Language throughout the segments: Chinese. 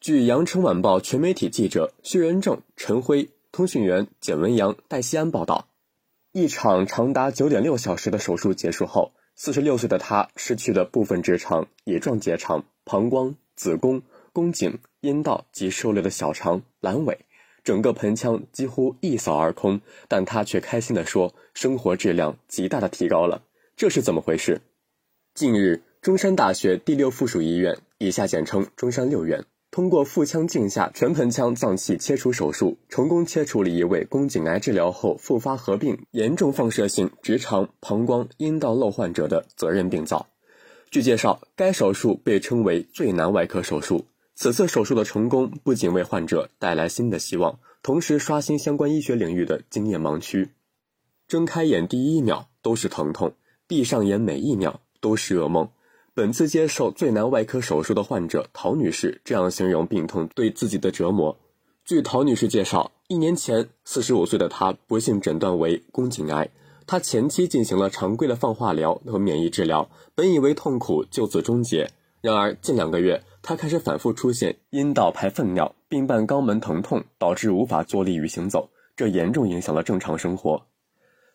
据羊城晚报全媒体记者薛仁正、陈辉、通讯员简文阳、戴西安报道，一场长达九点六小时的手术结束后，四十六岁的他失去了部分直肠、乙状结肠、膀胱、子宫、宫颈、阴道及受累的小肠、阑尾，整个盆腔几乎一扫而空。但他却开心地说：“生活质量极大的提高了。”这是怎么回事？近日，中山大学第六附属医院（以下简称中山六院）。通过腹腔镜下全盆腔脏器切除手术，成功切除了一位宫颈癌治疗后复发合并严重放射性直肠、膀胱、阴道瘘患者的责任病灶。据介绍，该手术被称为最难外科手术。此次手术的成功不仅为患者带来新的希望，同时刷新相关医学领域的经验盲区。睁开眼第一秒都是疼痛，闭上眼每一秒都是噩梦。本次接受最难外科手术的患者陶女士这样形容病痛对自己的折磨。据陶女士介绍，一年前，四十五岁的她不幸诊断为宫颈癌。她前期进行了常规的放化疗和免疫治疗，本以为痛苦就此终结。然而近两个月，她开始反复出现阴道排粪尿，并伴肛门疼痛，导致无法坐立与行走，这严重影响了正常生活。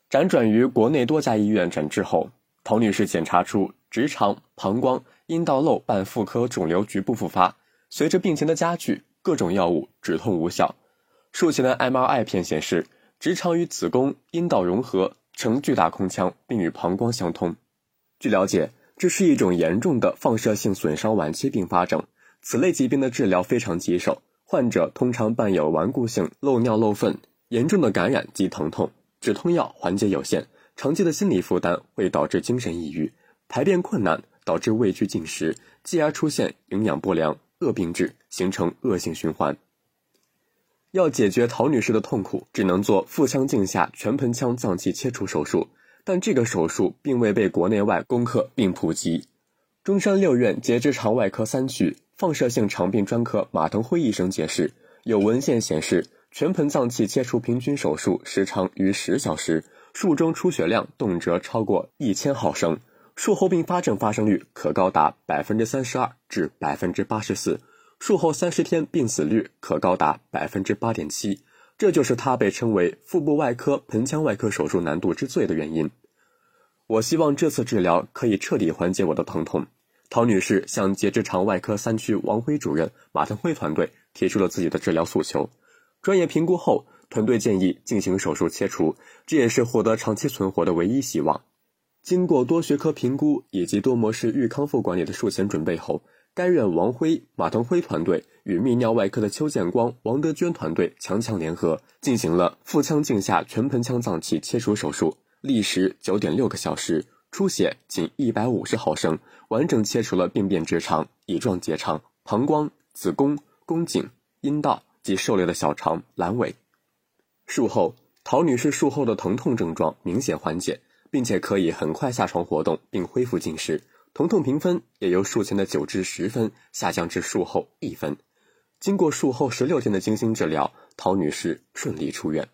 辗转于国内多家医院诊治后。陶女士检查出直肠、膀胱、阴道瘘伴妇科肿瘤局部复发，随着病情的加剧，各种药物止痛无效。术前的 MRI 片显示，直肠与子宫、阴道融合成巨大空腔，并与膀胱相通。据了解，这是一种严重的放射性损伤晚期并发症，此类疾病的治疗非常棘手，患者通常伴有顽固性漏尿漏粪、严重的感染及疼痛，止痛药缓解有限。长期的心理负担会导致精神抑郁，排便困难导致畏惧进食，继而出现营养不良、恶病质，形成恶性循环。要解决陶女士的痛苦，只能做腹腔镜下全盆腔脏器切除手术，但这个手术并未被国内外攻克并普及。中山六院结直肠外科三区放射性肠病专科马腾辉医生解释，有文献显示，全盆脏器切除平均手术时长逾十小时。术中出血量动辄超过一千毫升，术后并发症发生率可高达百分之三十二至百分之八十四，术后三十天病死率可高达百分之八点七，这就是他被称为腹部外科盆腔外科手术难度之最的原因。我希望这次治疗可以彻底缓解我的疼痛。陶女士向结直肠外科三区王辉主任、马腾辉团队提出了自己的治疗诉求，专业评估后。团队建议进行手术切除，这也是获得长期存活的唯一希望。经过多学科评估以及多模式预康复管理的术前准备后，该院王辉、马腾辉团队与泌尿外科的邱建光、王德娟团队强强联合，进行了腹腔镜下全盆腔脏器切除手术，历时九点六个小时，出血仅一百五十毫升，完整切除了病变直肠、乙状结肠、膀胱、子宫、宫颈、阴道及受累的小肠、阑尾。术后，陶女士术后的疼痛症状明显缓解，并且可以很快下床活动并恢复进食，疼痛评分也由术前的九至十分下降至术后一分。经过术后十六天的精心治疗，陶女士顺利出院。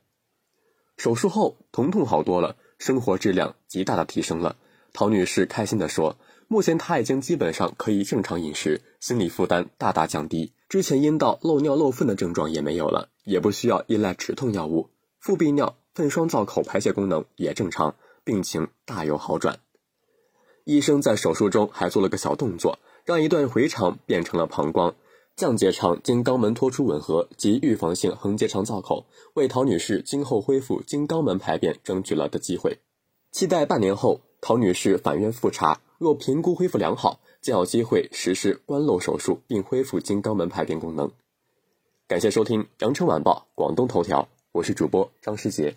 手术后疼痛好多了，生活质量极大的提升了。陶女士开心地说：“目前她已经基本上可以正常饮食，心理负担大大降低。”之前阴道漏尿漏粪的症状也没有了，也不需要依赖止痛药物，腹壁尿、粪双造口排泄功能也正常，病情大有好转。医生在手术中还做了个小动作，让一段回肠变成了膀胱，降结肠经肛门脱出吻合及预防性横结肠造口，为陶女士今后恢复经肛门排便争取了的机会。期待半年后陶女士返院复查，若评估恢复良好。将有机会实施关漏手术，并恢复经肛门排便功能。感谢收听《羊城晚报·广东头条》，我是主播张世杰。